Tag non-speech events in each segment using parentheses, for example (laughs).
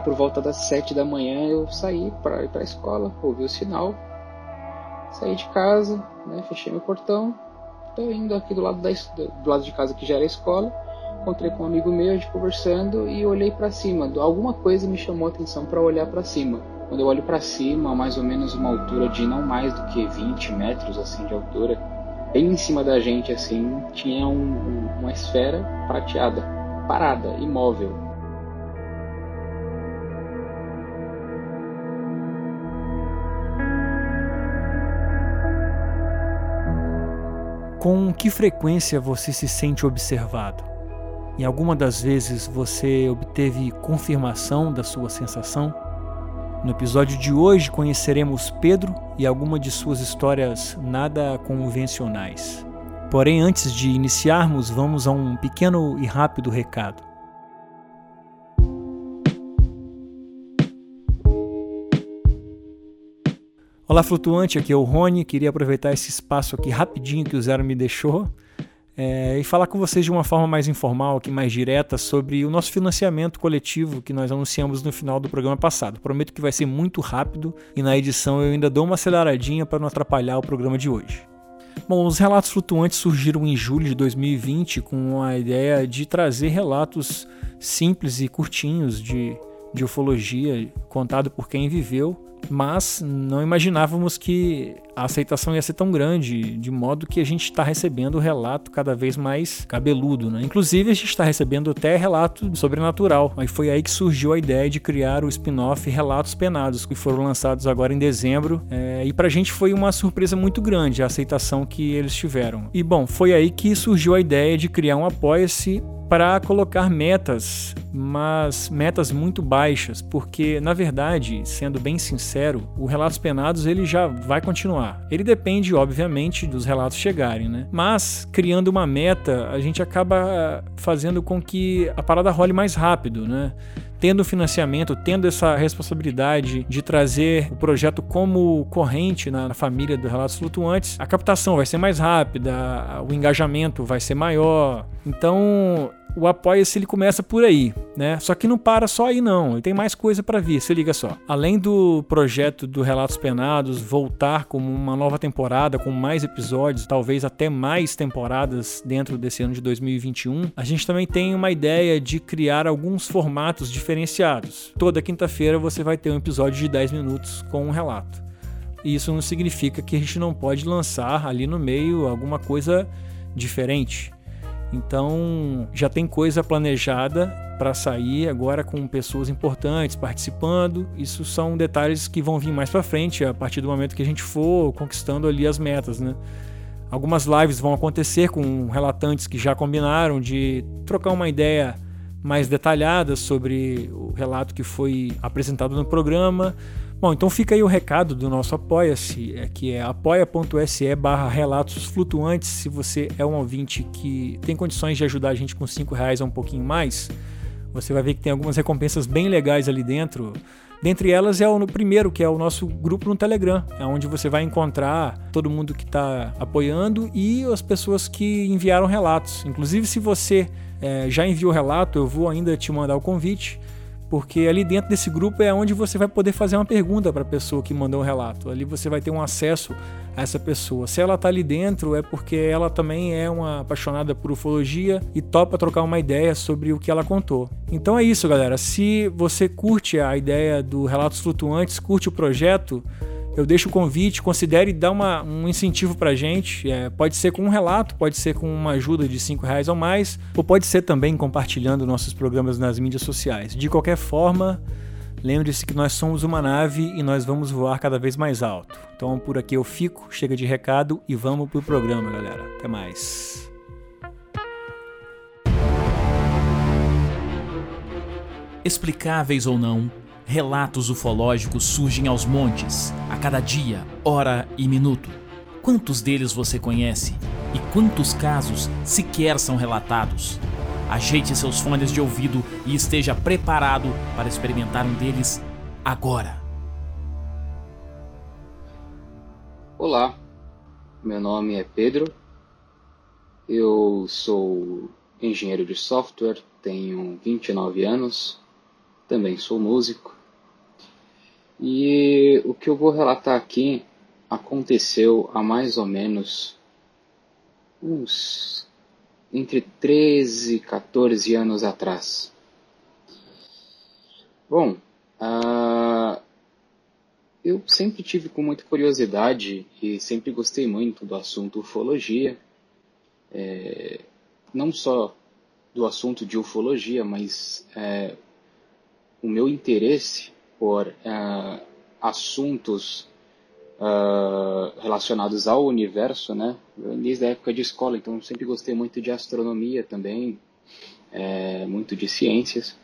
por volta das sete da manhã, eu saí para ir para a escola, ouvi o sinal, saí de casa, né, fechei meu portão, tô indo aqui do lado, da, do lado de casa que já era a escola, encontrei com um amigo meu, a gente conversando e olhei para cima. Alguma coisa me chamou a atenção para olhar para cima. Quando eu olho para cima, mais ou menos uma altura de não mais do que 20 metros assim de altura, bem em cima da gente assim, tinha um, uma esfera prateada, parada, imóvel. Com que frequência você se sente observado? Em alguma das vezes você obteve confirmação da sua sensação? No episódio de hoje conheceremos Pedro e alguma de suas histórias nada convencionais. Porém, antes de iniciarmos, vamos a um pequeno e rápido recado. Olá, flutuante, aqui é o Rony. Queria aproveitar esse espaço aqui rapidinho que o Zero me deixou é, e falar com vocês de uma forma mais informal, aqui mais direta, sobre o nosso financiamento coletivo que nós anunciamos no final do programa passado. Prometo que vai ser muito rápido e na edição eu ainda dou uma aceleradinha para não atrapalhar o programa de hoje. Bom, os relatos flutuantes surgiram em julho de 2020 com a ideia de trazer relatos simples e curtinhos de, de ufologia, contado por quem viveu mas não imaginávamos que a aceitação ia ser tão grande, de modo que a gente está recebendo relato cada vez mais cabeludo. Né? Inclusive, a gente está recebendo até relato sobrenatural. Aí foi aí que surgiu a ideia de criar o spin-off Relatos Penados, que foram lançados agora em dezembro. É, e para a gente foi uma surpresa muito grande a aceitação que eles tiveram. E bom, foi aí que surgiu a ideia de criar um Apoia-se para colocar metas, mas metas muito baixas, porque na verdade, sendo bem sincero, o Relatos Penados ele já vai continuar. Ele depende, obviamente, dos relatos chegarem, né? Mas criando uma meta, a gente acaba fazendo com que a parada role mais rápido, né? tendo financiamento, tendo essa responsabilidade de trazer o projeto como corrente na, família dos Relatos Flutuantes, a captação vai ser mais rápida, o engajamento vai ser maior. Então, o Apoia-se ele começa por aí, né? Só que não para só aí não, ele tem mais coisa para vir, se liga só. Além do projeto do Relatos Penados voltar como uma nova temporada com mais episódios, talvez até mais temporadas dentro desse ano de 2021, a gente também tem uma ideia de criar alguns formatos diferenciados. Toda quinta-feira você vai ter um episódio de 10 minutos com um relato. E isso não significa que a gente não pode lançar ali no meio alguma coisa diferente. Então já tem coisa planejada para sair agora com pessoas importantes participando. Isso são detalhes que vão vir mais para frente a partir do momento que a gente for conquistando ali as metas, né? Algumas lives vão acontecer com relatantes que já combinaram de trocar uma ideia mais detalhada sobre o relato que foi apresentado no programa. Bom, então fica aí o recado do nosso Apoia-se, é, que é apoia.se barra relatos flutuantes. Se você é um ouvinte que tem condições de ajudar a gente com 5 reais ou um pouquinho mais, você vai ver que tem algumas recompensas bem legais ali dentro. Dentre elas é o primeiro, que é o nosso grupo no Telegram, é onde você vai encontrar todo mundo que está apoiando e as pessoas que enviaram relatos. Inclusive, se você é, já enviou relato, eu vou ainda te mandar o convite porque ali dentro desse grupo é onde você vai poder fazer uma pergunta para a pessoa que mandou o relato. Ali você vai ter um acesso a essa pessoa. Se ela está ali dentro, é porque ela também é uma apaixonada por ufologia e topa trocar uma ideia sobre o que ela contou. Então é isso, galera. Se você curte a ideia do Relatos Flutuantes, curte o projeto, eu deixo o convite, considere dar uma, um incentivo pra gente. É, pode ser com um relato, pode ser com uma ajuda de 5 reais ou mais, ou pode ser também compartilhando nossos programas nas mídias sociais. De qualquer forma, lembre-se que nós somos uma nave e nós vamos voar cada vez mais alto. Então por aqui eu fico, chega de recado e vamos pro programa, galera. Até mais. Explicáveis ou não, Relatos ufológicos surgem aos montes, a cada dia, hora e minuto. Quantos deles você conhece? E quantos casos sequer são relatados? Ajeite seus fones de ouvido e esteja preparado para experimentar um deles agora. Olá, meu nome é Pedro, eu sou engenheiro de software, tenho 29 anos, também sou músico. E o que eu vou relatar aqui aconteceu há mais ou menos uns entre 13 e 14 anos atrás. Bom, uh, eu sempre tive com muita curiosidade e sempre gostei muito do assunto ufologia. É, não só do assunto de ufologia, mas é, o meu interesse por uh, assuntos uh, relacionados ao universo, né? Desde a época de escola, então sempre gostei muito de astronomia também, é, muito de ciências.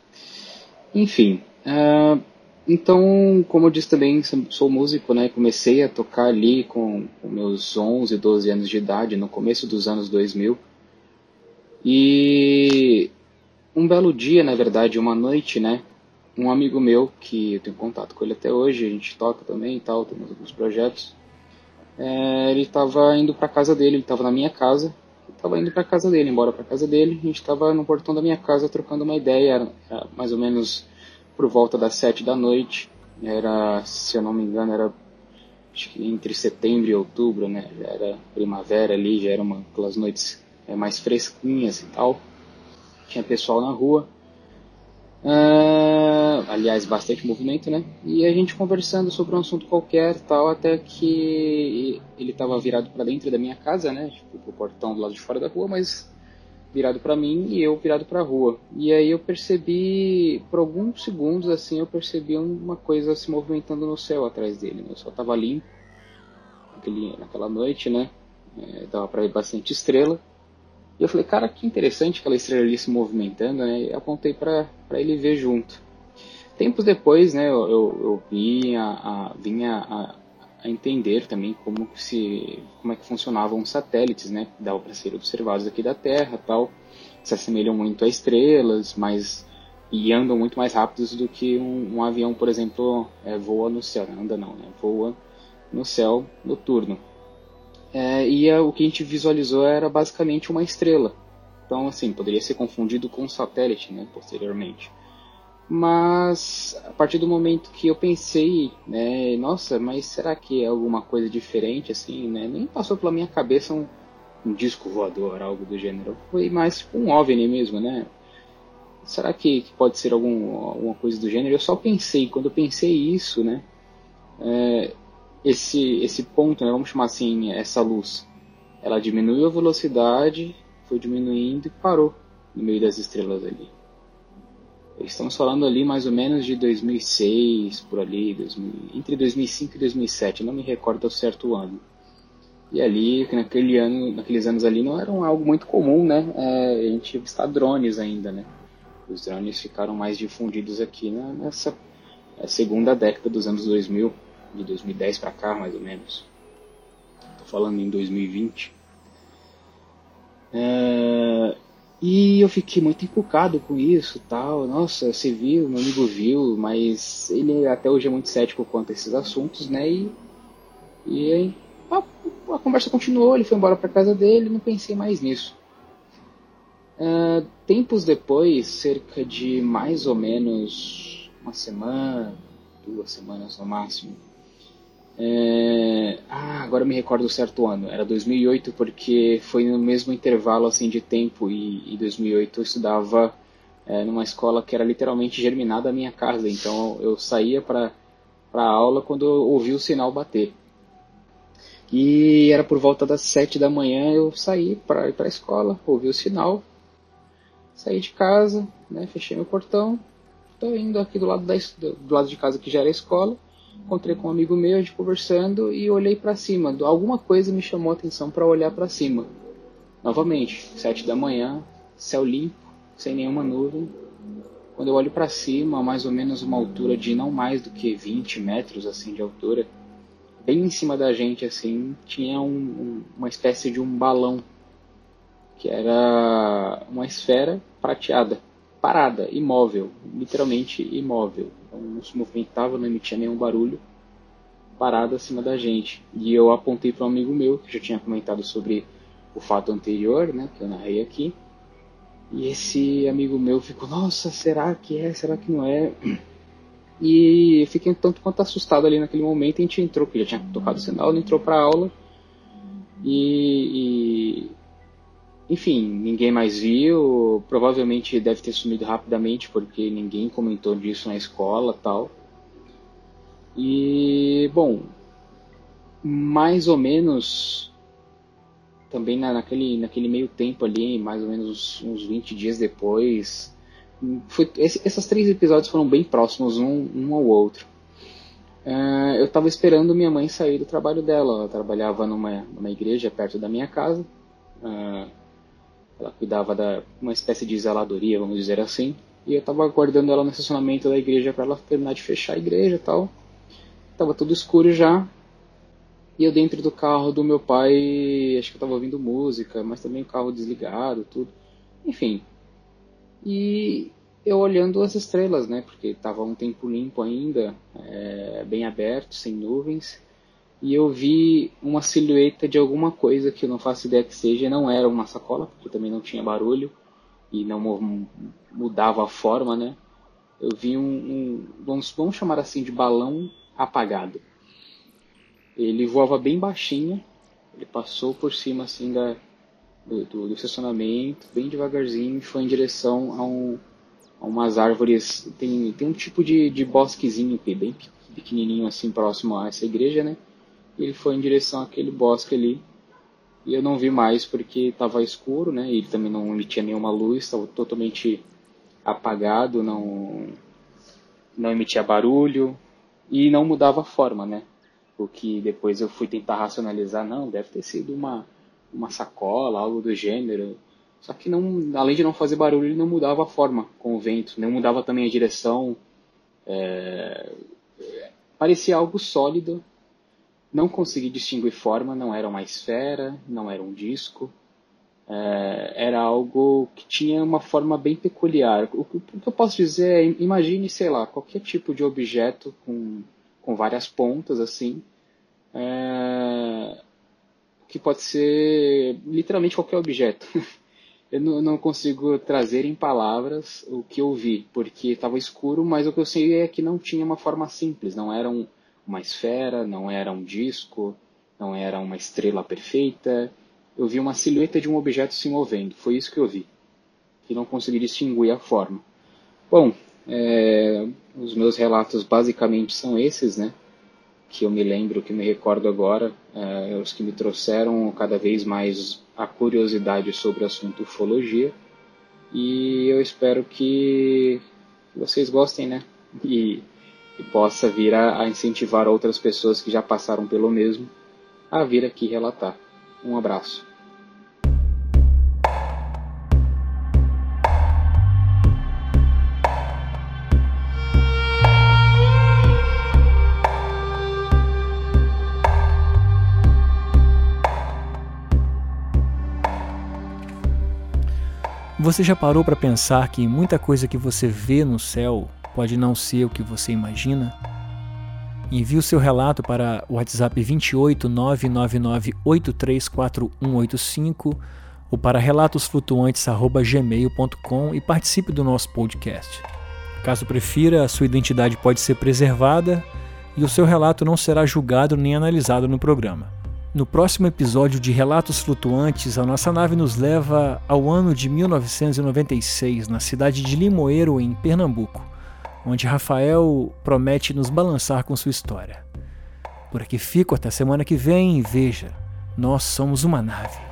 Enfim, uh, então, como eu disse também, sou músico, né? Comecei a tocar ali com, com meus 11, 12 anos de idade, no começo dos anos 2000. E um belo dia, na verdade, uma noite, né? Um amigo meu, que eu tenho contato com ele até hoje, a gente toca também e tal, temos alguns projetos. É, ele estava indo para casa dele, ele estava na minha casa, estava indo para casa dele, embora para casa dele, a gente estava no portão da minha casa trocando uma ideia, era, era mais ou menos por volta das sete da noite, era, se eu não me engano, era entre setembro e outubro, né, já era primavera ali, já era uma, aquelas noites é, mais fresquinhas e tal, tinha pessoal na rua, Uh, aliás, bastante movimento, né? E a gente conversando sobre um assunto qualquer, tal, até que ele estava virado para dentro da minha casa, né? Tipo, o portão do lado de fora da rua, mas virado para mim e eu virado para a rua. E aí eu percebi, por alguns segundos assim, eu percebi uma coisa se movimentando no céu atrás dele. Né? O céu estava limpo naquele, naquela noite, né? É, dava para ver bastante estrela. E eu falei, cara, que interessante aquela estrela ali se movimentando, né? E apontei para ele ver junto. Tempos depois, né, eu, eu, eu vinha, a, vinha a, a, entender também como, se, como é que funcionavam os satélites, né? Que davam para ser observados aqui da Terra tal. Se assemelham muito a estrelas, mas e andam muito mais rápidos do que um, um avião, por exemplo, é, voa no céu. Né? Anda não, né? Voa no céu noturno. É, e a, o que a gente visualizou era basicamente uma estrela. Então, assim, poderia ser confundido com um satélite, né, posteriormente. Mas a partir do momento que eu pensei, né, nossa, mas será que é alguma coisa diferente, assim, né? Nem passou pela minha cabeça um, um disco voador, algo do gênero. Foi mais tipo um OVNI mesmo, né? Será que, que pode ser algum, alguma coisa do gênero? Eu só pensei, quando eu pensei isso, né? É, esse, esse ponto, né, vamos chamar assim, essa luz, ela diminuiu a velocidade, foi diminuindo e parou no meio das estrelas ali. Estamos falando ali mais ou menos de 2006, por ali, 2000, entre 2005 e 2007, não me recordo ao certo ano. E ali, naquele ano, naqueles anos ali, não era algo muito comum, né? É, a gente avistar drones ainda, né? Os drones ficaram mais difundidos aqui nessa segunda década dos anos 2000 de 2010 para cá, mais ou menos. Tô falando em 2020. É, e eu fiquei muito encucado com isso, tal. Nossa, você viu, meu amigo viu, mas ele até hoje é muito cético quanto a esses assuntos, né? E, e a, a conversa continuou, ele foi embora para casa dele, não pensei mais nisso. Uh, tempos depois, cerca de mais ou menos uma semana, duas semanas no máximo, é... Ah, agora eu me recordo o certo ano. Era 2008 porque foi no mesmo intervalo assim de tempo e em 2008 eu estudava é, numa escola que era literalmente germinada à minha casa. Então eu saía para a aula quando eu ouvi o sinal bater. E era por volta das sete da manhã eu saí para ir para a escola, ouvi o sinal, saí de casa, né, fechei meu portão, estou indo aqui do lado, da, do lado de casa que já era a escola encontrei com um amigo meu, a gente conversando e olhei para cima. Alguma coisa me chamou a atenção para olhar para cima. Novamente, sete da manhã, céu limpo, sem nenhuma nuvem. Quando eu olho para cima, mais ou menos uma altura de não mais do que 20 metros assim de altura, bem em cima da gente assim, tinha um, um, uma espécie de um balão que era uma esfera prateada parada, imóvel, literalmente imóvel. Não se movimentava, não emitia nenhum barulho, parada acima da gente. E eu apontei para um amigo meu, que já tinha comentado sobre o fato anterior, né, que eu narrei aqui. E esse amigo meu ficou, nossa, será que é? Será que não é? E eu fiquei tanto quanto assustado ali naquele momento. A gente entrou, porque já tinha tocado o sinal, ele entrou pra aula. E, e, enfim, ninguém mais viu. Provavelmente deve ter sumido rapidamente, porque ninguém comentou disso na escola tal. E, bom, mais ou menos também na, naquele, naquele meio tempo ali, mais ou menos uns, uns 20 dias depois, foi, esse, esses três episódios foram bem próximos um, um ao outro. Uh, eu estava esperando minha mãe sair do trabalho dela. Ela trabalhava numa, numa igreja perto da minha casa. Uh, cuidava da uma espécie de zeladoria, vamos dizer assim. E eu estava aguardando ela no estacionamento da igreja para ela terminar de fechar a igreja e tal. Tava tudo escuro já. E eu dentro do carro do meu pai, acho que eu estava ouvindo música, mas também o carro desligado, tudo. Enfim, e eu olhando as estrelas, né? Porque estava um tempo limpo ainda, é, bem aberto, sem nuvens. E eu vi uma silhueta de alguma coisa que eu não faço ideia que seja. Não era uma sacola, porque também não tinha barulho e não mudava a forma, né? Eu vi um, um vamos, vamos chamar assim de balão apagado. Ele voava bem baixinho, ele passou por cima assim da, do, do, do estacionamento, bem devagarzinho, e foi em direção a, um, a umas árvores. Tem, tem um tipo de, de bosquezinho bem pequenininho assim próximo a essa igreja, né? Ele foi em direção àquele bosque ali. E eu não vi mais porque estava escuro, né? E ele também não ele tinha nenhuma luz, estava totalmente apagado, não não emitia barulho e não mudava a forma, né? O que depois eu fui tentar racionalizar, não, deve ter sido uma uma sacola, algo do gênero. Só que não, além de não fazer barulho, ele não mudava a forma com o vento, não mudava também a direção. É... Parecia algo sólido. Não consegui distinguir forma, não era uma esfera, não era um disco. É... Era algo que tinha uma forma bem peculiar. O que eu posso dizer é, imagine, sei lá, qualquer tipo de objeto com, com várias pontas assim. É que pode ser literalmente qualquer objeto. (laughs) eu não, não, consigo trazer em palavras o que eu vi, porque estava escuro, mas o que eu sei é que não tinha uma forma simples, não era um, uma esfera, não era um disco, não era uma estrela perfeita. Eu vi uma silhueta de um objeto se movendo, foi isso que eu vi, e não consegui distinguir a forma. Bom, é, os meus relatos basicamente são esses, né? que eu me lembro, que me recordo agora, é, os que me trouxeram cada vez mais a curiosidade sobre o assunto ufologia. E eu espero que vocês gostem, né? E, e possa vir a, a incentivar outras pessoas que já passaram pelo mesmo a vir aqui relatar. Um abraço. Você já parou para pensar que muita coisa que você vê no céu pode não ser o que você imagina? Envie o seu relato para o WhatsApp 28 999834185 ou para relatosflutuantes@gmail.com e participe do nosso podcast. Caso prefira, a sua identidade pode ser preservada e o seu relato não será julgado nem analisado no programa. No próximo episódio de Relatos Flutuantes, a nossa nave nos leva ao ano de 1996, na cidade de Limoeiro, em Pernambuco, onde Rafael promete nos balançar com sua história. Por aqui fico até semana que vem e veja, nós somos uma nave.